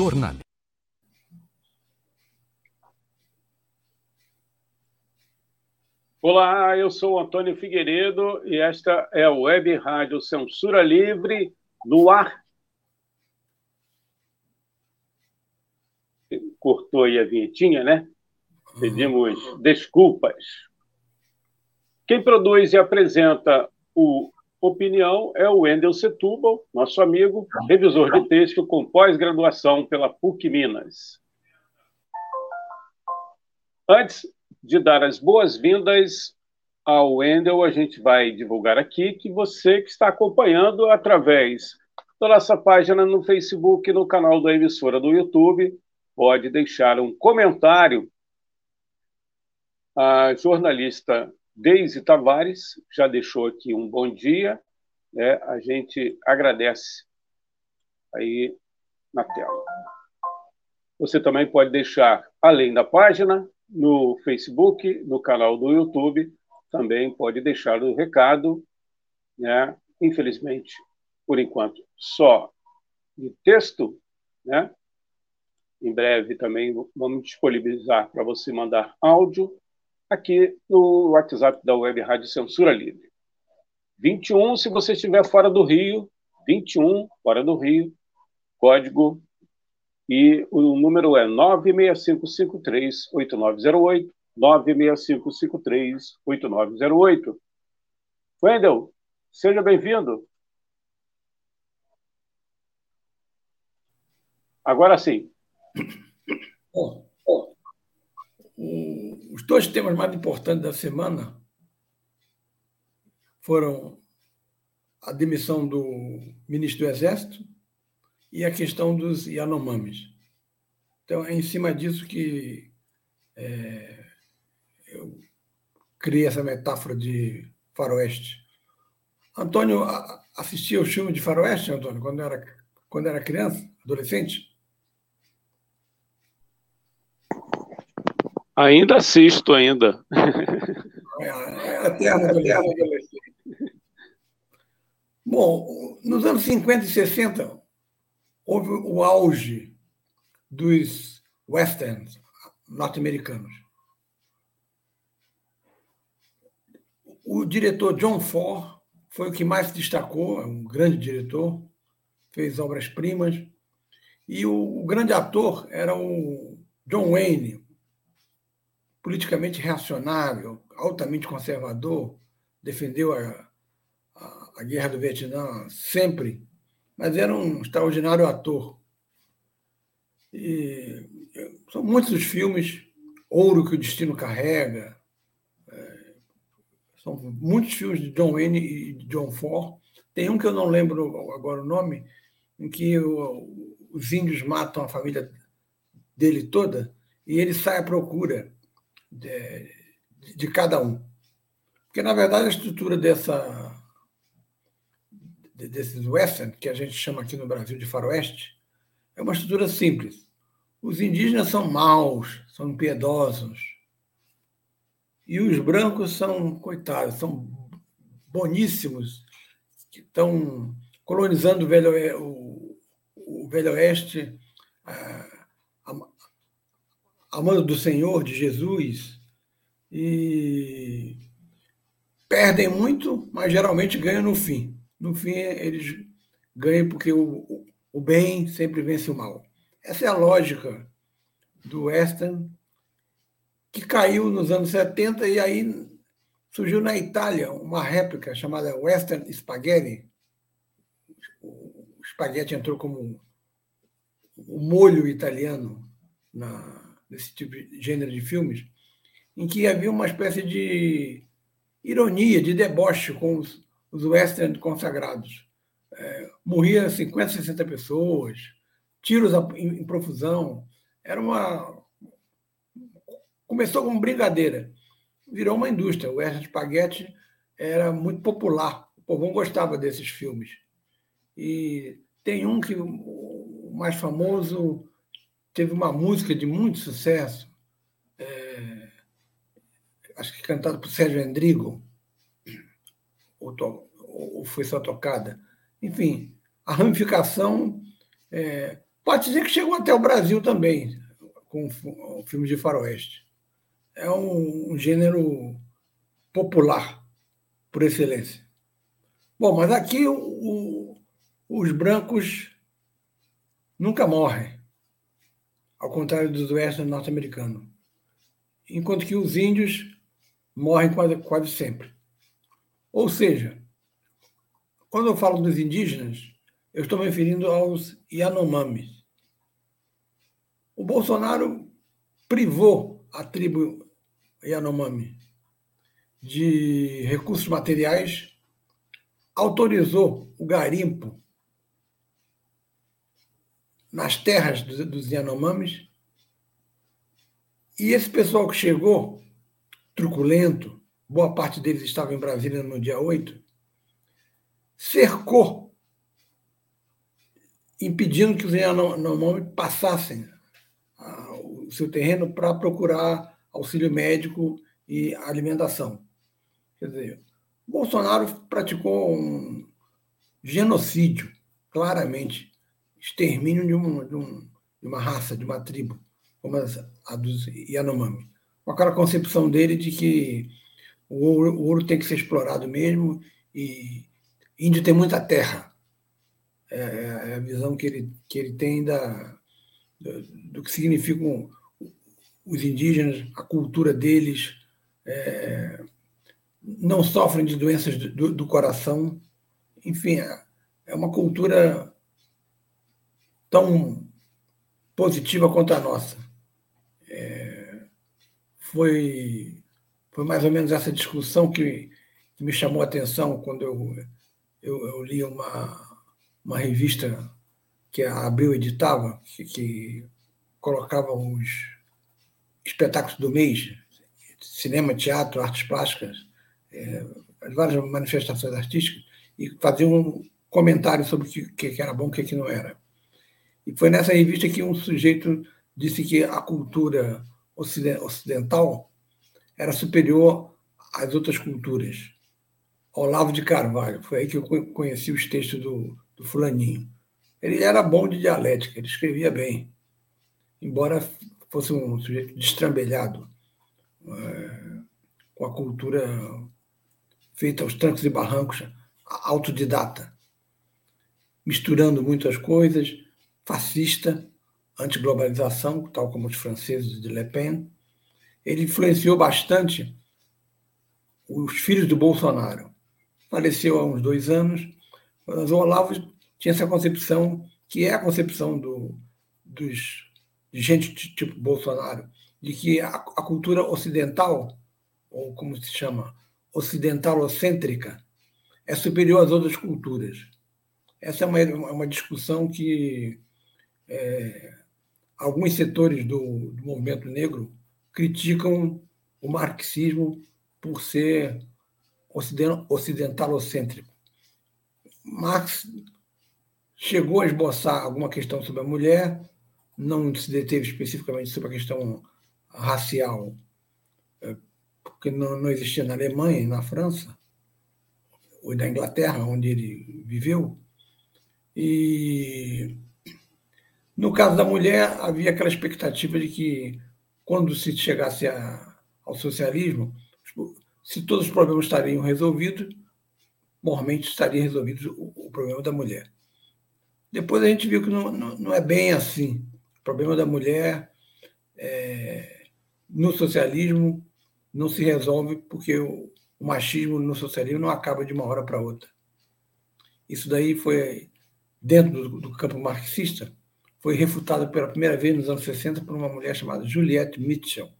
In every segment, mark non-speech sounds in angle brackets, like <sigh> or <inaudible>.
Jornal. Olá, eu sou Antônio Figueiredo e esta é a Web Rádio Censura Livre no ar. Cortou aí a vinhetinha, né? Pedimos desculpas. Quem produz e apresenta o Opinião é o Wendel Setúbal, nosso amigo, revisor de texto com pós-graduação pela PUC Minas. Antes de dar as boas-vindas ao Wendel, a gente vai divulgar aqui que você que está acompanhando através da nossa página no Facebook, no canal da emissora do YouTube, pode deixar um comentário. A jornalista Deise Tavares já deixou aqui um bom dia, né? a gente agradece aí na tela. Você também pode deixar, além da página, no Facebook, no canal do YouTube, também pode deixar o recado, né? Infelizmente, por enquanto, só de texto, né? Em breve também vamos disponibilizar para você mandar áudio aqui no WhatsApp da Web Rádio Censura Livre. 21, se você estiver fora do Rio, 21, fora do Rio, código e o número é 96553-8908, 96553-8908. Wendel, seja bem-vindo. Agora sim. Bom, os dois temas mais importantes da semana foram a demissão do ministro do Exército e a questão dos Yanomamis. Então, é em cima disso que é, eu criei essa metáfora de faroeste. Antônio assistia o filme de faroeste, Antônio, quando era, quando era criança, adolescente? Ainda assisto, ainda. É, é eterno adolescente. Bom, nos anos 50 e 60, houve o auge dos westerns norte-americanos. O diretor John Ford foi o que mais se destacou, é um grande diretor, fez obras-primas. E o grande ator era o John Wayne, politicamente reacionário, altamente conservador, defendeu a, a, a, guerra do Vietnã sempre, mas era um extraordinário ator. E são muitos os filmes, Ouro que o Destino Carrega, é, são muitos filmes de John Wayne e de John Ford. Tem um que eu não lembro agora o nome, em que o, os índios matam a família dele toda e ele sai à procura de, de cada um. Porque, na verdade, a estrutura dessa, desses western, que a gente chama aqui no Brasil de faroeste, é uma estrutura simples. Os indígenas são maus, são impiedosos. E os brancos são, coitados, são boníssimos, que estão colonizando o Velho, o, o velho Oeste, a mão do Senhor, de Jesus, e perdem muito, mas geralmente ganham no fim. No fim, eles ganham porque o, o bem sempre vence o mal. Essa é a lógica do western, que caiu nos anos 70 e aí surgiu na Itália uma réplica chamada Western Spaghetti. O espaguete entrou como o molho italiano na, desse tipo de gênero de filmes, em que havia uma espécie de ironia, de deboche com os, os western consagrados. É, morria 50, 60 pessoas, tiros em, em profusão. Era uma. Começou como brincadeira, virou uma indústria. O western spaghetti era muito popular. O povão gostava desses filmes. E tem um que o mais famoso teve uma música de muito sucesso, é, acho que cantada por Sérgio Endrigo, ou, to, ou, foi só tocada. Enfim, a ramificação é, Pode dizer que chegou até o Brasil também, com o filme de faroeste. É um, um gênero popular, por excelência. Bom, mas aqui o, o, os brancos nunca morrem, ao contrário dos oeste norte-americanos. Enquanto que os índios morrem quase, quase sempre. Ou seja, quando eu falo dos indígenas, eu estou me referindo aos Yanomamis. O Bolsonaro privou a tribo Yanomami de recursos materiais, autorizou o garimpo nas terras dos Yanomamis, e esse pessoal que chegou, truculento, boa parte deles estava em Brasília no dia 8, cercou impedindo que os Yanomami passassem o seu terreno para procurar auxílio médico e alimentação. Quer dizer, Bolsonaro praticou um genocídio, claramente, extermínio de, um, de, um, de uma raça, de uma tribo, como a dos Yanomami. Com aquela concepção dele de que o ouro, o ouro tem que ser explorado mesmo e índio tem muita terra é, é, a visão que ele, que ele tem da, do, do que significam os indígenas, a cultura deles, é, não sofrem de doenças do, do coração. Enfim, é, é uma cultura tão positiva quanto a nossa. É, foi, foi mais ou menos essa discussão que, que me chamou a atenção quando eu, eu, eu li uma, uma revista que a Abril editava, que, que colocava os espetáculos do mês, cinema, teatro, artes plásticas, é, várias manifestações artísticas, e fazia um comentário sobre o que, que era bom e o que, que não era. E foi nessa revista que um sujeito disse que a cultura ocidental era superior às outras culturas. Olavo de Carvalho, foi aí que eu conheci os textos do, do fulaninho. Ele era bom de dialética, ele escrevia bem, embora fosse um sujeito destrambelhado, é, com a cultura feita aos trancos e barrancos, autodidata, misturando muitas coisas, fascista, antiglobalização, tal como os franceses de Le Pen. Ele influenciou bastante os filhos do Bolsonaro. Faleceu há uns dois anos, mas o Olavo tinha essa concepção, que é a concepção do, dos, de gente tipo Bolsonaro, de que a, a cultura ocidental, ou como se chama, ocidentalocêntrica, é superior às outras culturas. Essa é uma, uma discussão que é, alguns setores do, do movimento negro criticam o marxismo por ser ocidentalocêntrico. Marx chegou a esboçar alguma questão sobre a mulher, não se deteve especificamente sobre a questão racial, é, porque não, não existia na Alemanha e na França, ou na Inglaterra, onde ele viveu. E no caso da mulher, havia aquela expectativa de que, quando se chegasse a, ao socialismo, se todos os problemas estariam resolvidos, mormente estaria resolvido o, o, problema da mulher. Depois a gente viu que não, não, não é bem assim. O problema da mulher é, no socialismo não se resolve porque o, o machismo no socialismo não acaba de uma hora para outra. Isso daí foi, dentro do, do campo marxista, foi refutado pela primeira vez nos anos 60 por uma mulher chamada Juliette Mitchell,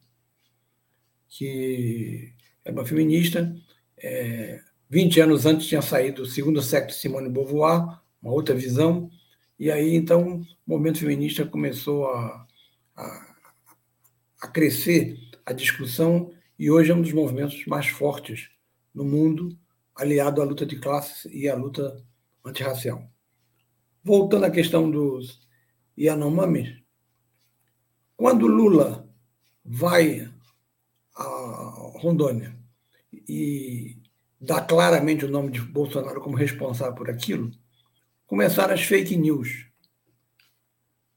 que é uma feminista, é, 20 anos antes tinha saído o segundo sexo de Simone Beauvoir, uma outra visão, e aí então o movimento feminista começou a, a, a crescer a discussão e hoje é um dos movimentos mais fortes no mundo, aliado à luta de classes e à luta antirracial. Voltando à questão dos Yanomamis, quando Lula vai a Rondônia e dá claramente o nome de Bolsonaro como responsável por aquilo, começaram as fake news.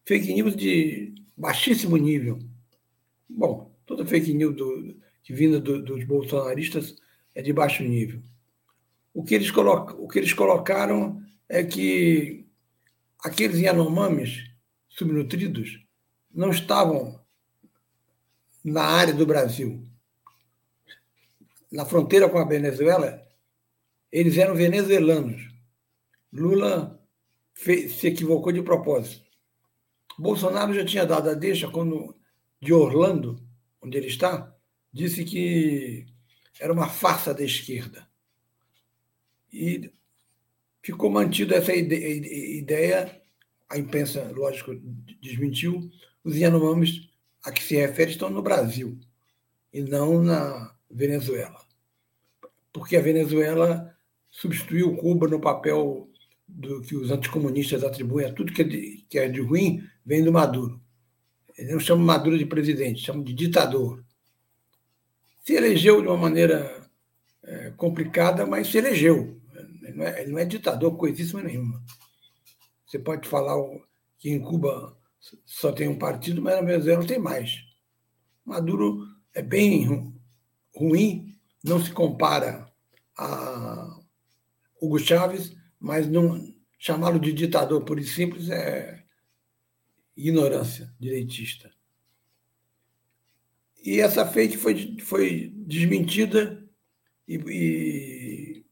fake news de baixíssimo nível. Bom, toda fake news do, que vinda do, dos bolsonaristas é de baixo nível. O que eles, coloca, o que eles colocaram é que aqueles Yanomamis subnutridos não estavam na área do Brasil. Na fronteira com a Venezuela, eles eram venezuelanos. Lula fez, se equivocou de propósito. Bolsonaro já tinha dado a deixa quando, de Orlando, onde ele está, disse que era uma farsa da esquerda. E ficou mantida essa ideia, a imprensa, lógico, desmentiu, os Yanomamis a que se refere estão no Brasil e não na Venezuela. Porque a Venezuela substituiu Cuba no papel do que os anticomunistas atribuem a tudo que é de, que é de ruim vem do Maduro. Eles não chamam Maduro de presidente, chamam de ditador. Se elegeu de uma maneira é, complicada, mas se elegeu. Ele não, é, ele não é ditador coisíssima nenhuma. Você pode falar que em Cuba só tem um partido, mas na Venezuela tem mais. Maduro é bem ruim, não se compara a Hugo Chávez, mas não chamá-lo de ditador por e simples é ignorância direitista. E essa fake foi, foi desmentida e, e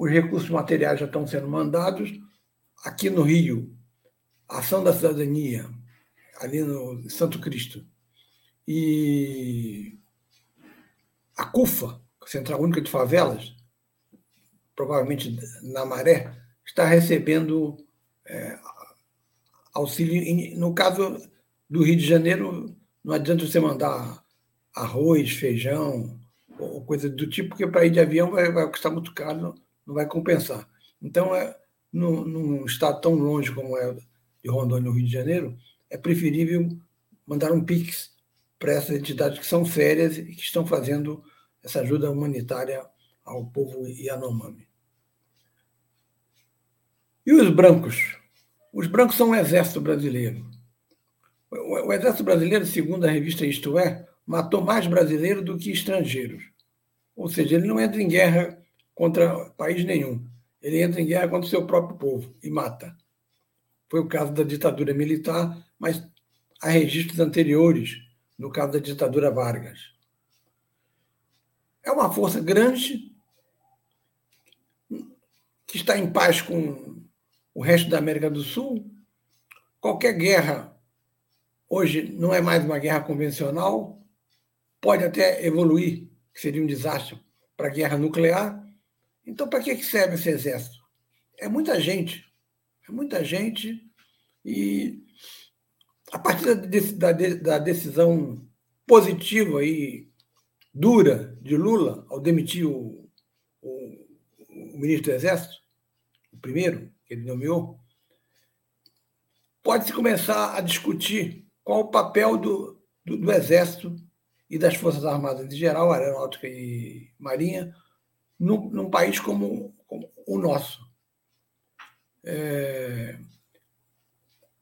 os recursos materiais já estão sendo mandados. Aqui no Rio, Ação da Cidadania, ali no Santo Cristo, e a CUFA, Central Única de Favelas, provavelmente na Maré, está recebendo é, auxílio. No caso do Rio de Janeiro, não adianta você mandar arroz, feijão, ou coisa do tipo, porque para ir de avião vai, vai custar muito caro, não vai compensar. Então, é, não, não está tão longe como é de Rondônia no Rio de Janeiro, é preferível mandar um PIX para essas entidades que são sérias e que estão fazendo essa ajuda humanitária ao povo Yanomami. E os brancos? Os brancos são o exército brasileiro. O exército brasileiro, segundo a revista Isto É, matou mais brasileiros do que estrangeiros. Ou seja, ele não entra em guerra contra país nenhum. Ele entra em guerra contra o seu próprio povo e mata. Foi o caso da ditadura militar, mas há registros anteriores, no caso da ditadura Vargas. É uma força grande que está em paz com o resto da América do Sul. Qualquer guerra hoje não é mais uma guerra convencional, pode até evoluir, que seria um desastre, para a guerra nuclear. Então, para que serve esse exército? É muita gente. É muita gente e a partir da, decisão positiva e dura de Lula ao demitir o, o, o ministro do Exército, o primeiro que ele nomeou, pode-se começar a discutir qual o papel do, do, do, Exército e das Forças Armadas em geral, Aeronáutica e Marinha, num, num país como, como, o nosso. É,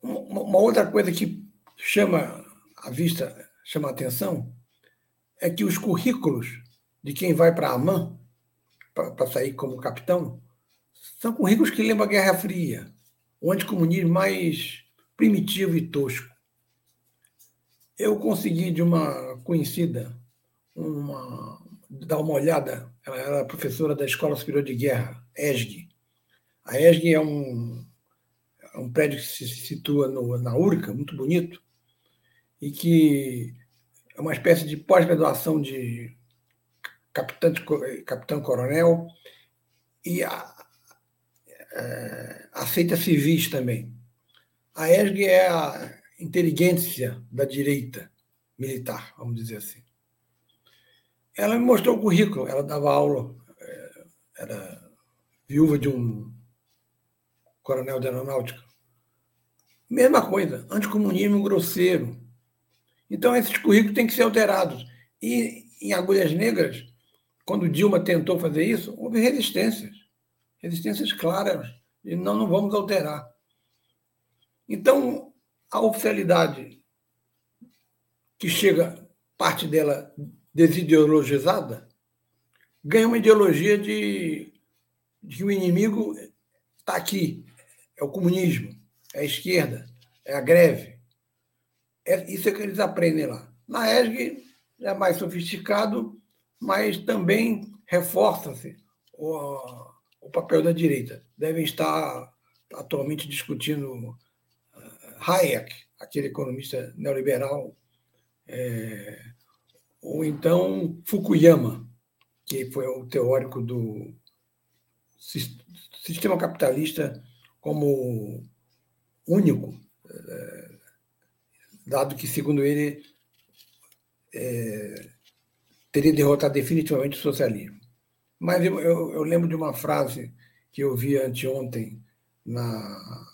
uma outra coisa que chama a vista, chama a atenção, é que os currículos de quem vai para a AMAN, para sair como capitão, são currículos que lembram a Guerra Fria, o anticomunismo mais primitivo e tosco. Eu consegui de uma conhecida uma, dar uma olhada, ela era professora da Escola Superior de Guerra, ESG. A ESG é um, é um prédio que se situa no, na Urca, muito bonito, e que é uma espécie de pós-graduação de capitão, capitão coronel e a, é, aceita civis também. A ESG é a inteligência da direita militar, vamos dizer assim. Ela me mostrou o currículo, ela dava aula, é, era viúva de um coronel de aeronáutica. Mesma coisa, anticomunismo grosseiro. Então, esses currículos têm que ser alterados. E em Agulhas Negras, quando Dilma tentou fazer isso, houve resistências. Resistências claras. E não, não vamos alterar. Então, a oficialidade que chega, parte dela desideologizada, ganha uma ideologia de, de que o inimigo está aqui, é o comunismo, é a esquerda, é a greve. É, isso é que eles aprendem lá. Na ESG é mais sofisticado, mas também reforça-se o, o papel da direita. Devem estar atualmente discutindo uh, Hayek, aquele economista neoliberal, é, ou então Fukuyama, que foi o teórico do sistema capitalista como único, é, dado que, segundo ele, é, teria derrotado definitivamente o socialismo. Mas eu, eu, eu, lembro de uma frase que eu vi anteontem na,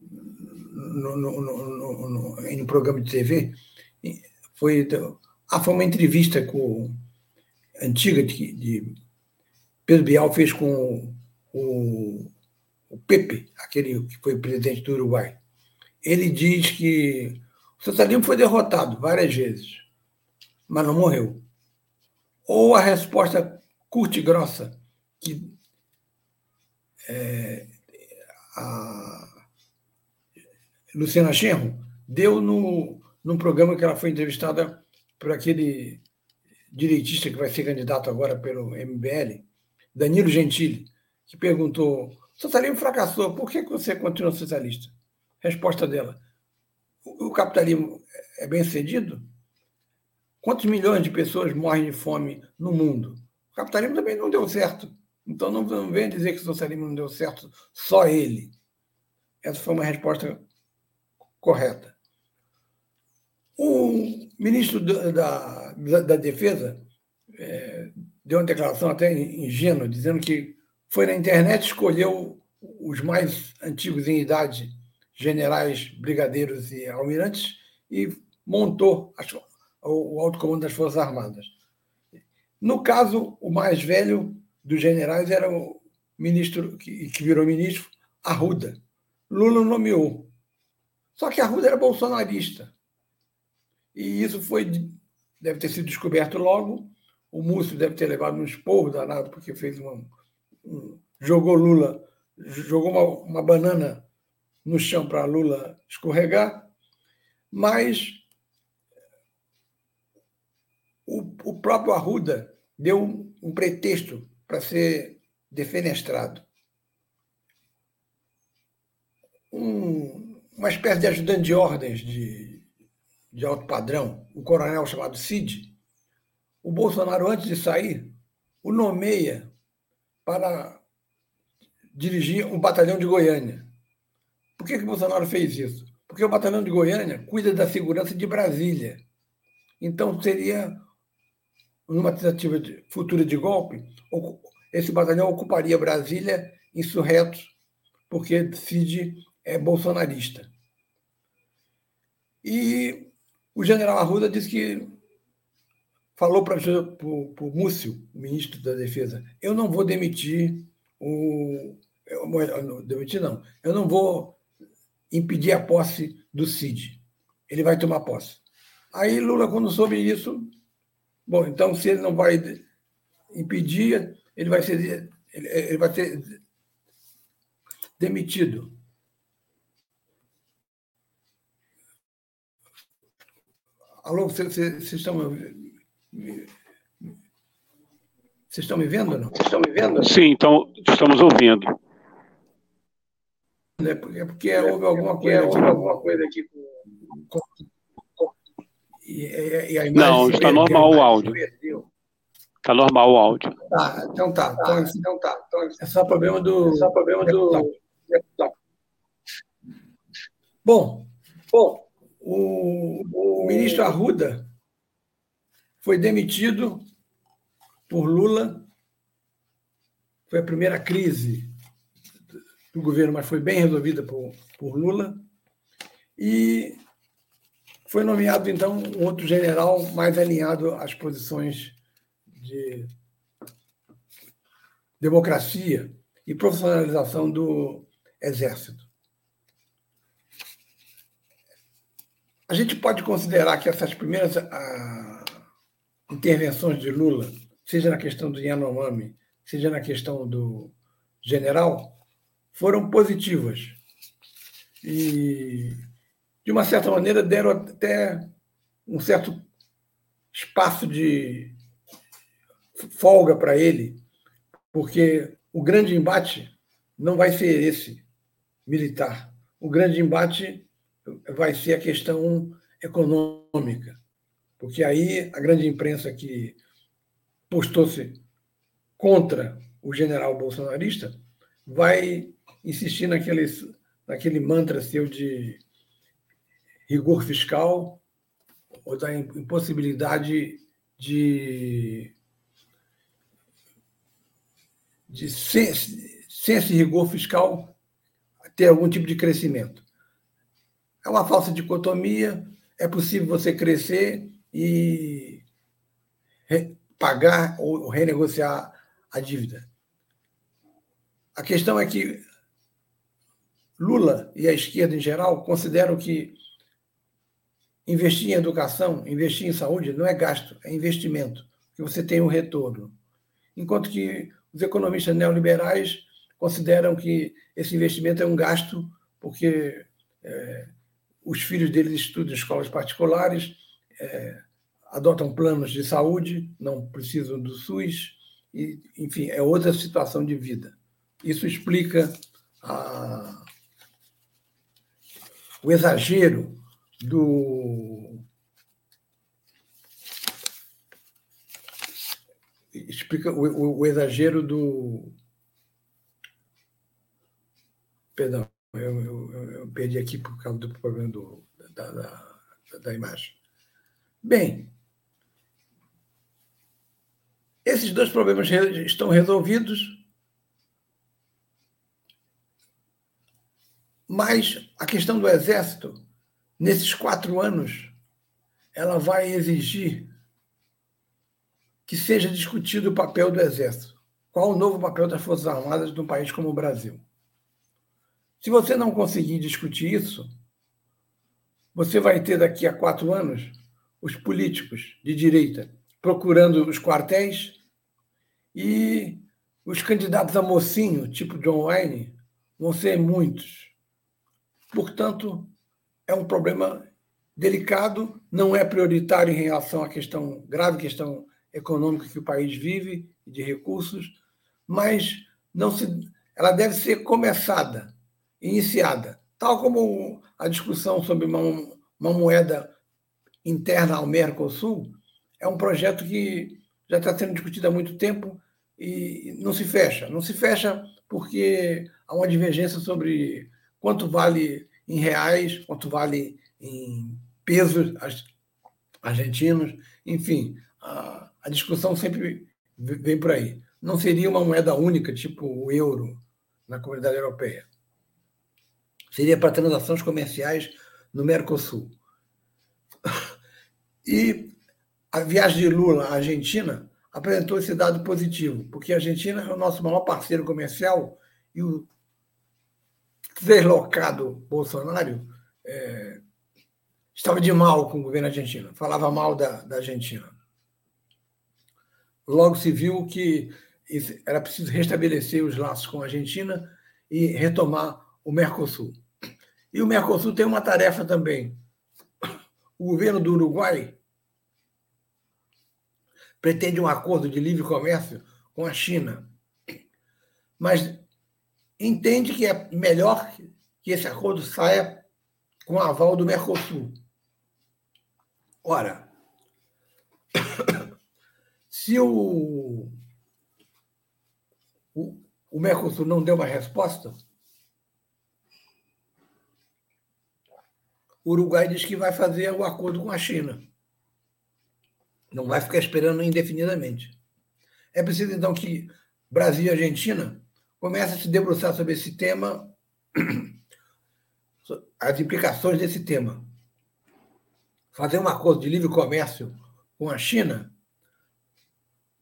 no, no, no, no, em um programa de TV. Foi, ah, foi uma entrevista com, antiga de, de Pedro Bial fez com o, o Pepe, aquele que foi presidente do Uruguai. Ele diz que o socialismo foi derrotado várias vezes, mas não morreu. Ou a resposta curta e grossa que é, a Luciana Genro deu no, num programa que ela foi entrevistada por aquele direitista que vai ser candidato agora pelo MBL, Danilo Gentili, que perguntou: o socialismo fracassou, por que você continua socialista? Resposta dela: o capitalismo é bem cedido? Quantos milhões de pessoas morrem de fome no mundo? O capitalismo também não deu certo. Então não, não venha dizer que o socialismo não deu certo, só ele. Essa foi uma resposta correta. O ministro da, da, da Defesa é, deu uma declaração até ingênua, dizendo que foi na internet, escolheu os mais antigos em idade, generais, brigadeiros e almirantes, e montou as, o alto comando das Forças Armadas. No caso, o mais velho dos generais era o ministro, que, que virou ministro, Arruda. Lula nomeou. Só que Arruda era bolsonarista. E isso foi, deve ter sido descoberto logo. O Múcio deve ter levado um esporro danado, porque fez uma. Um, jogou Lula, jogou uma, uma banana no chão para Lula escorregar. Mas o, o próprio Arruda deu um, um pretexto para ser defenestrado. Um, uma espécie de ajudante de ordens de, de alto padrão, um coronel chamado Cid, o Bolsonaro, antes de sair, o nomeia para dirigir um batalhão de Goiânia. Por que, que o Bolsonaro fez isso? Porque o batalhão de Goiânia cuida da segurança de Brasília. Então, seria numa tentativa de, futura de golpe, esse batalhão ocuparia Brasília insurretos, porque Cid é bolsonarista. E o general Arruda disse que falou para o Múcio, ministro da Defesa, eu não vou demitir o. Eu, demitir não, eu não vou impedir a posse do Cid. Ele vai tomar posse. Aí Lula, quando soube isso, Bom, então, se ele não vai impedir, ele vai ser, ele, vai ser demitido. Alô, vocês, estão me, vocês estão me vendo? Não? Vocês estão me vendo? Sim, então estamos ouvindo. É porque, é porque houve alguma coisa, aqui, alguma coisa aqui com, e, e a imagem Não, está perdeu, normal o áudio. Está normal o áudio. Tá, então tá. Então, então tá. Então, é só problema do. É só problema do. Bom, bom o, o ministro Arruda foi demitido por Lula. Foi a primeira crise do governo, mas foi bem resolvida por, por Lula. E foi nomeado, então, um outro general mais alinhado às posições de democracia e profissionalização do Exército. A gente pode considerar que essas primeiras a, intervenções de Lula, seja na questão do Yanomami, seja na questão do general, foram positivas. E, de uma certa maneira, deram até um certo espaço de folga para ele, porque o grande embate não vai ser esse militar. O grande embate vai ser a questão econômica, porque aí a grande imprensa que postou-se contra o general bolsonarista vai insistir naquele, naquele mantra seu de rigor fiscal ou da impossibilidade de, de sem, sem esse rigor fiscal ter algum tipo de crescimento. É uma falsa dicotomia, é possível você crescer e pagar ou renegociar a dívida. A questão é que Lula e a esquerda em geral consideram que investir em educação, investir em saúde não é gasto, é investimento, que você tem um retorno. Enquanto que os economistas neoliberais consideram que esse investimento é um gasto, porque é, os filhos deles estudam em escolas particulares, é, adotam planos de saúde, não precisam do SUS, e, enfim, é outra situação de vida. Isso explica a, o exagero do. Explica o, o, o exagero do. Perdão, eu, eu, eu, perdi aqui por causa do problema do, da, da, da imagem. Bem, esses dois problemas estão resolvidos, mas a questão do Exército, nesses quatro anos, ela vai exigir que seja discutido o papel do Exército. Qual o novo papel das Forças Armadas num país como o Brasil? Se você não conseguir discutir isso, você vai ter daqui a quatro anos os políticos de direita procurando os quartéis e os candidatos a mocinho, tipo John Wayne, vão ser muitos. Portanto, é um problema delicado, não é prioritário em relação à questão grave questão econômica que o país vive de recursos, mas não se, ela deve ser começada iniciada, tal como a discussão sobre uma, uma moeda interna ao Mercosul, é um projeto que já está sendo discutido há muito tempo e não se fecha. Não se fecha porque há uma divergência sobre quanto vale em reais, quanto vale em pesos argentinos, enfim, a, a discussão sempre vem por aí. Não seria uma moeda única, tipo o euro, na comunidade europeia seria para transações comerciais no Mercosul. E a viagem de Lula à Argentina apresentou esse dado positivo, porque a Argentina é o nosso maior parceiro comercial e o deslocado Bolsonaro é, estava de mal com o governo argentino, falava mal da, da Argentina. Logo se viu que era preciso restabelecer os laços com a Argentina e retomar o Mercosul. E o Mercosul tem uma tarefa também. O governo do Uruguai pretende um acordo de livre comércio com a China, mas entende que é melhor que esse acordo saia com o aval do Mercosul. Ora, se o, o, o Mercosul não deu uma resposta, o Uruguai diz que vai fazer o acordo com a China. Não vai ficar esperando indefinidamente. É preciso, então, que Brasil e Argentina comecem a se debruçar sobre esse tema, <clears throat> as implicações desse tema. Fazer um acordo de livre comércio com a China.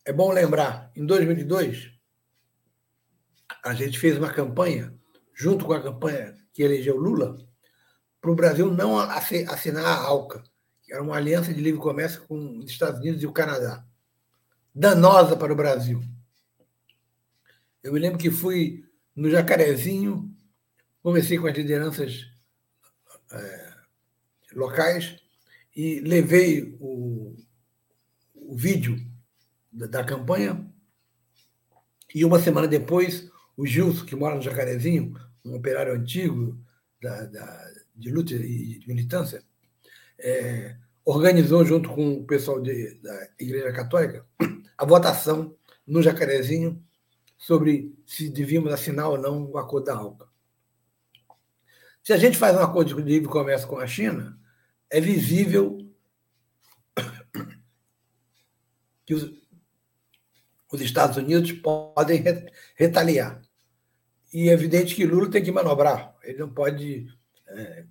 É bom lembrar, em 2002, a gente fez uma campanha, junto com a campanha que elegeu Lula, para o Brasil não assinar a ALCA, que era uma aliança de livre comércio com os Estados Unidos e o Canadá. Danosa para o Brasil. Eu me lembro que fui no Jacarezinho, conversei com as lideranças é, locais e levei o, o vídeo da, da, campanha. E uma semana depois, o Gilson, que mora no Jacarezinho, um operário antigo da, da de luta e de militância, é, organizou, junto com o pessoal de, da Igreja Católica, a votação no Jacarezinho sobre se devíamos assinar ou não o acordo da ALCA. Se a gente faz um acordo de livre comércio com a China, é visível que os, os Estados Unidos podem retaliar. E é evidente que Lula tem que manobrar. Ele não pode é,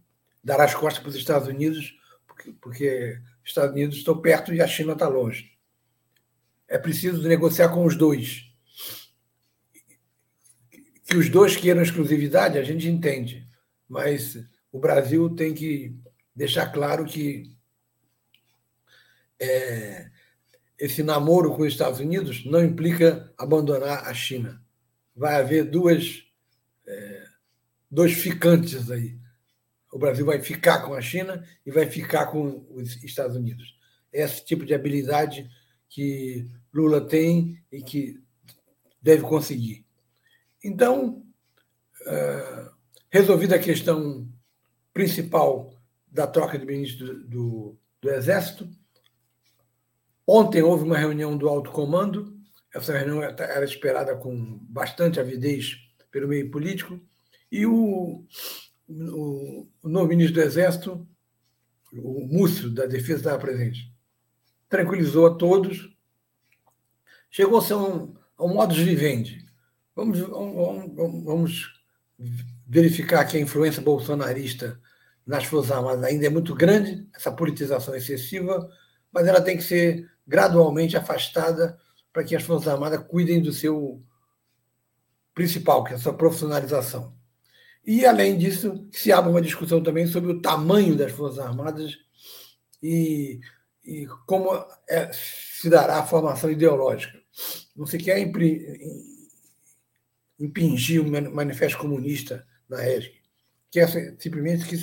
dar as costas para os Estados Unidos, porque, porque os Estados Unidos estão perto e a China está longe. É preciso negociar com os dois. Que os dois queiram exclusividade, a gente entende, mas o Brasil tem que deixar claro que é, esse namoro com os Estados Unidos não implica abandonar a China. Vai haver duas, é, dois ficantes aí. O Brasil vai ficar com a China e vai ficar com os Estados Unidos. Esse tipo de habilidade que Lula tem e que deve conseguir. Então, uh, resolvida a questão principal da troca de ministro do, do Exército, ontem houve uma reunião do alto comando, essa reunião era esperada com bastante avidez pelo meio político, e o, o, o novo ministro do Exército, o Múcio, da Defesa, estava presente. Tranquilizou a todos, chegou-se a um, a um modus vivendi. Vamos, vamos, vamos verificar que a influência bolsonarista nas Forças Armadas ainda é muito grande, essa politização excessiva, mas ela tem que ser gradualmente afastada para que as Forças Armadas cuidem do seu principal, que é a sua profissionalização. E, além disso, se abre uma discussão também sobre o tamanho das Forças Armadas e, e como é, se dará a formação ideológica. Não se quer impingir o manifesto comunista na ESG, quer simplesmente que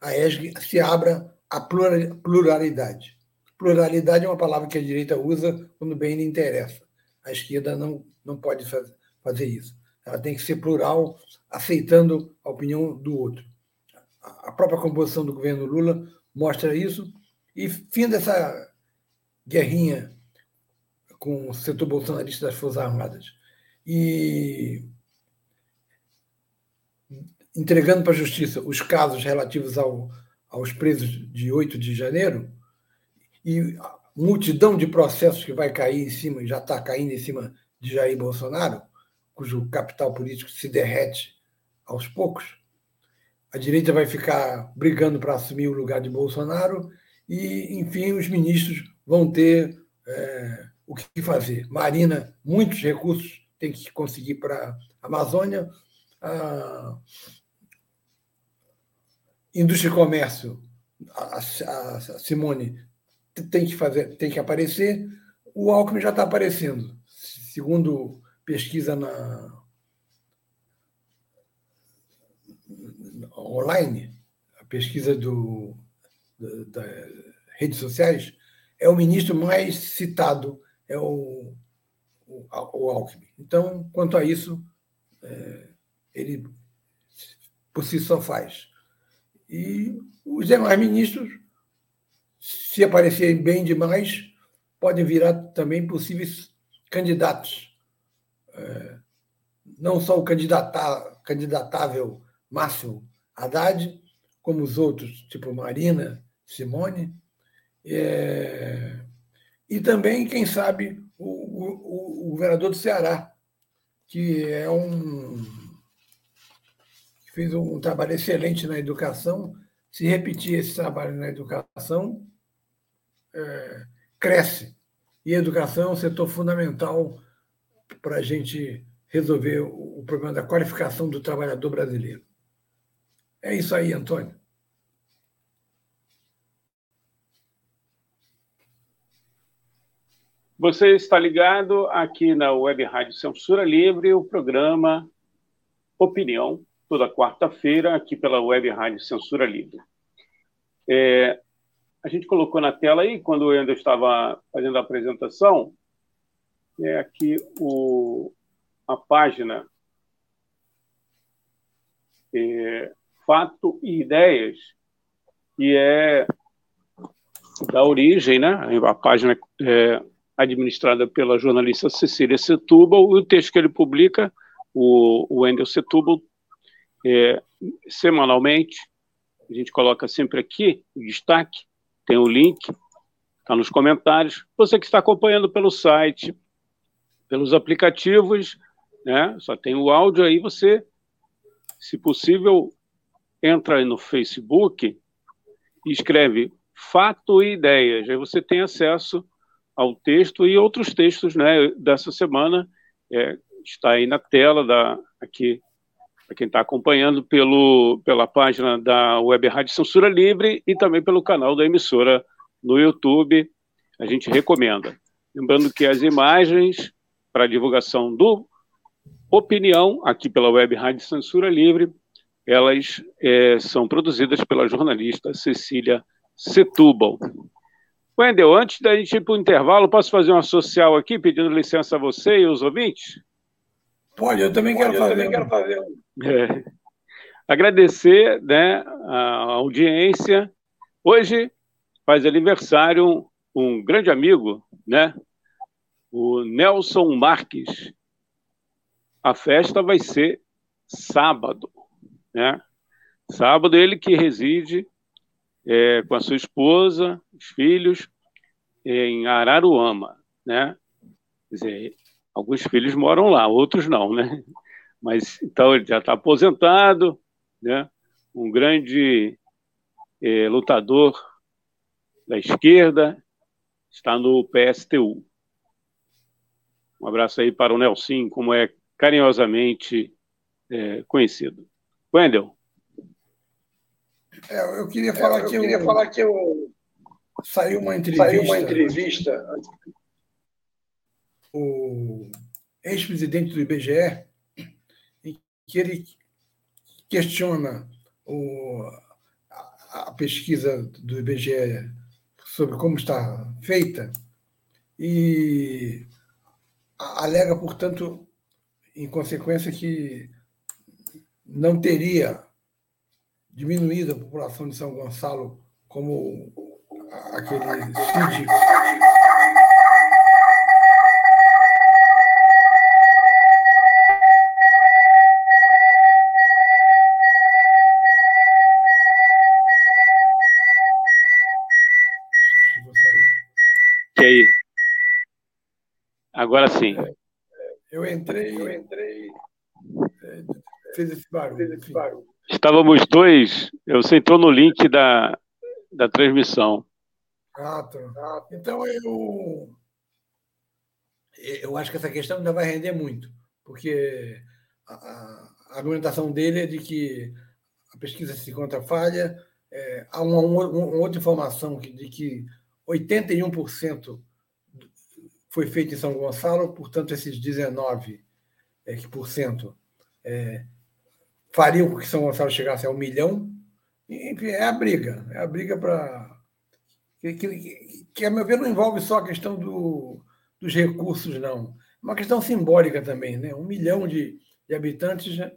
a ESG se abra à pluralidade. Pluralidade é uma palavra que a direita usa quando bem lhe interessa. A esquerda não, não pode fazer isso. Ela tem que ser plural, aceitando a opinião do outro. A própria composição do governo Lula mostra isso. E fim dessa guerrinha com o setor bolsonarista das Forças Armadas. E entregando para a justiça os casos relativos ao, aos presos de 8 de janeiro, e multidão de processos que vai cair em cima, já está caindo em cima de Jair Bolsonaro, cujo capital político se derrete aos poucos, a direita vai ficar brigando para assumir o lugar de Bolsonaro e, enfim, os ministros vão ter é, o que fazer. Marina, muitos recursos tem que conseguir para a Amazônia. A indústria e comércio, a, a, a Simone tem que fazer, tem que aparecer. O Alckmin já está aparecendo. Segundo pesquisa na online, a pesquisa do, da, das redes sociais, é o ministro mais citado, é o, o, o Alckmin. Então, quanto a isso, é, ele por si só faz. E os demais ministros, se aparecerem bem demais, podem virar também possíveis candidatos é, não só o candidatável Márcio Haddad, como os outros, tipo Marina, Simone, é, e também, quem sabe, o, o, o, governador do Ceará, que é um que fez um trabalho excelente na educação. Se repetir esse trabalho na educação, é, cresce. E a educação é um setor fundamental para a gente resolver o problema da qualificação do trabalhador brasileiro. É isso aí, Antônio. Você está ligado aqui na Web Rádio Censura Livre, o programa Opinião, toda quarta-feira, aqui pela Web Rádio Censura Livre. É, a gente colocou na tela aí, quando eu ainda estava fazendo a apresentação, é aqui o, a página é, Fato e Ideias, que é da origem, né? A página é administrada pela jornalista Cecília Setúbal, o texto que ele publica, o, o Wendel Setúbal, é, semanalmente, a gente coloca sempre aqui o destaque, tem o link, está nos comentários. Você que está acompanhando pelo site, pelos aplicativos, né? Só tem o áudio aí, você, se possível, entra aí no Facebook e escreve fato e ideias. Aí você tem acesso ao texto e outros textos né, dessa semana. É, está aí na tela da, aqui para quem está acompanhando pelo, pela página da Web Rádio Censura Livre e também pelo canal da emissora no YouTube. A gente recomenda. Lembrando que as imagens para divulgação do Opinião, aqui pela Web Rádio Censura Livre, elas é, são produzidas pela jornalista Cecília Setúbal. Wendel, antes da gente ir para o intervalo, posso fazer uma social aqui, pedindo licença a você e os ouvintes? Pode, eu também quero fazer. Também quero fazer. É. Agradecer né, a audiência. Hoje faz aniversário um, um grande amigo, né, o Nelson Marques. A festa vai ser sábado, né? Sábado ele que reside é, com a sua esposa, os filhos, em Araruama, né? Quer dizer, alguns filhos moram lá, outros não, né? Mas então ele já está aposentado, né? Um grande é, lutador da esquerda, está no PSTU. Um abraço aí para o Nelson, como é carinhosamente é, conhecido. Wendel. É, eu queria falar é, eu que queria eu, falar que eu saiu uma entrevista. Saiu uma entrevista. O ex-presidente do IBGE, em que ele questiona o, a, a pesquisa do IBGE sobre como está feita e alega, portanto, em consequência, que não teria diminuído a população de São Gonçalo como aquele síndico. E aí? Agora sim. Eu entrei, eu entrei, é, fez esse barulho. Fez esse barulho. Estávamos dois, eu sentou no link da, da transmissão. Ah, tá. Então eu. Eu acho que essa questão ainda vai render muito, porque a, a argumentação dele é de que a pesquisa se encontra falha. É, há uma, uma, uma, outra informação de que 81% foi feito em São Gonçalo, portanto, esses 19% é, por cento, é, fariam com que São Gonçalo chegasse a um milhão. Enfim, é a briga. É a briga para. Que, que, que, a meu ver, não envolve só a questão do, dos recursos, não. É uma questão simbólica também. Né? Um milhão de, de habitantes, né?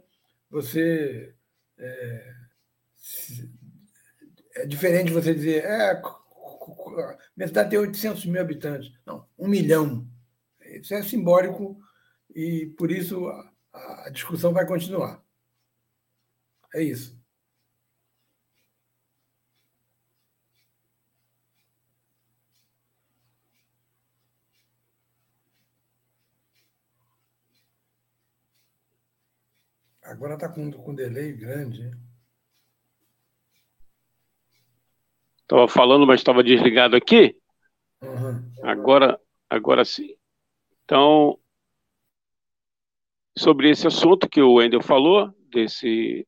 você. É, é diferente você dizer. É, minha cidade tem 800 mil habitantes. Não, um milhão. Isso é simbólico e, por isso, a, a discussão vai continuar. É isso. Agora está com, com delay grande. Estava falando, mas estava desligado aqui. Uhum. Agora, agora sim. Então, sobre esse assunto que o Wendel falou, desse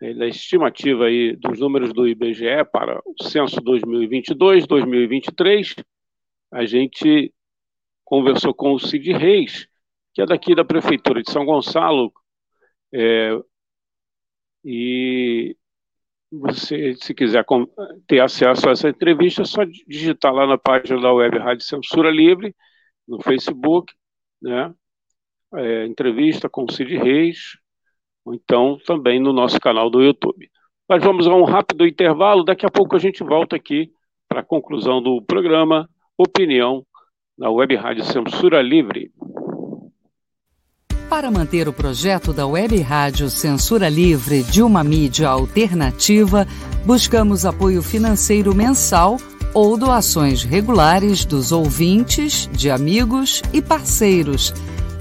da estimativa aí dos números do IBGE para o censo 2022, 2023, a gente conversou com o Cid Reis, que é daqui da Prefeitura de São Gonçalo, é, e você, se quiser ter acesso a essa entrevista, é só digitar lá na página da Web Rádio Censura Livre, no Facebook, né? É, entrevista com o Cid Reis, ou então também no nosso canal do YouTube. Nós vamos a um rápido intervalo, daqui a pouco a gente volta aqui para a conclusão do programa Opinião na Web Rádio Censura Livre. Para manter o projeto da Web Rádio Censura Livre de uma mídia alternativa, buscamos apoio financeiro mensal ou doações regulares dos ouvintes, de amigos e parceiros,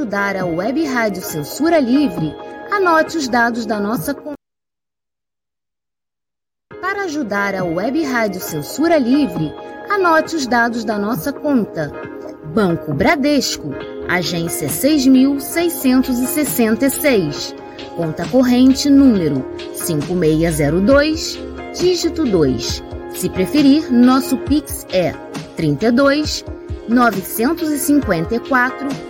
Ajudar a Web Rádio Censura Livre, anote os dados da nossa Para ajudar a Web Rádio Censura Livre, anote os dados da nossa conta. Banco Bradesco, agência 6666 Conta corrente número 5602, dígito 2. Se preferir, nosso Pix é 32 954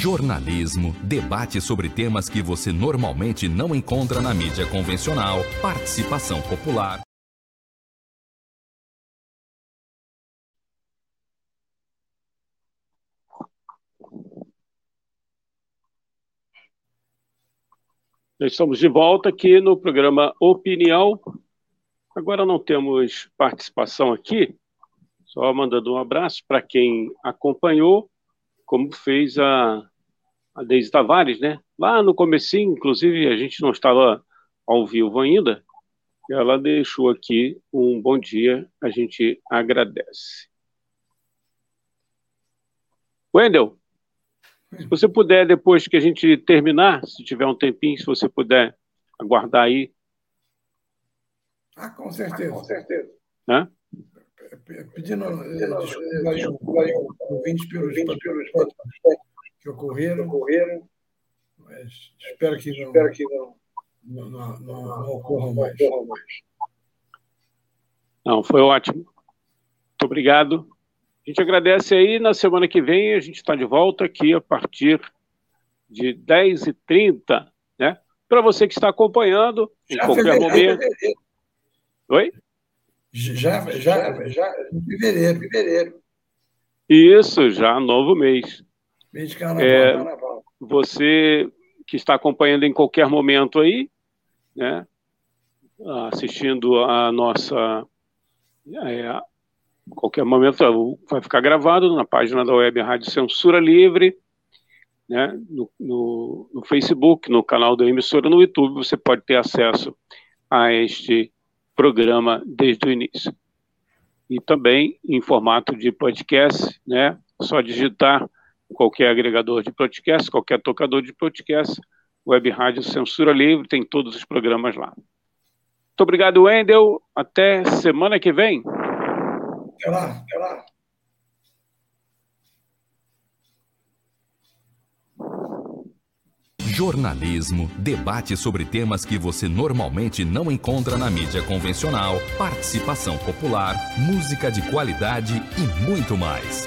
Jornalismo, debate sobre temas que você normalmente não encontra na mídia convencional, participação popular. Estamos de volta aqui no programa Opinião. Agora não temos participação aqui, só mandando um abraço para quem acompanhou, como fez a, a Deise Tavares, né? Lá no comecinho, inclusive, a gente não estava ao vivo ainda, ela deixou aqui um bom dia, a gente agradece. Wendel, se você puder, depois que a gente terminar, se tiver um tempinho, se você puder aguardar aí ah, com certeza. Ah, com certeza. Hã? Pedindo eh, desculpa aí, ouvintes pelos, pelos que ocorreram, ocorreram mas espero que não, espero que não, não, não, não, não ocorram mais. Não, foi ótimo. Muito obrigado. A gente agradece aí. Na semana que vem a gente está de volta aqui a partir de 10h30, né? Para você que está acompanhando, em Já qualquer momento. Oi? Já, já, já, em fevereiro, fevereiro. Isso, já novo mês. Mês de carnaval. É, carnaval. Você que está acompanhando em qualquer momento aí, né? Assistindo a nossa. É, qualquer momento vai ficar gravado na página da Web Rádio Censura Livre, né? No, no, no Facebook, no canal da emissora, no YouTube, você pode ter acesso a este programa desde o início. E também em formato de podcast, né? Só digitar qualquer agregador de podcast, qualquer tocador de podcast, Web Rádio Censura Livre, tem todos os programas lá. Muito obrigado, Wendel. Até semana que vem. Até lá, até lá. jornalismo, debate sobre temas que você normalmente não encontra na mídia convencional, participação popular, música de qualidade e muito mais.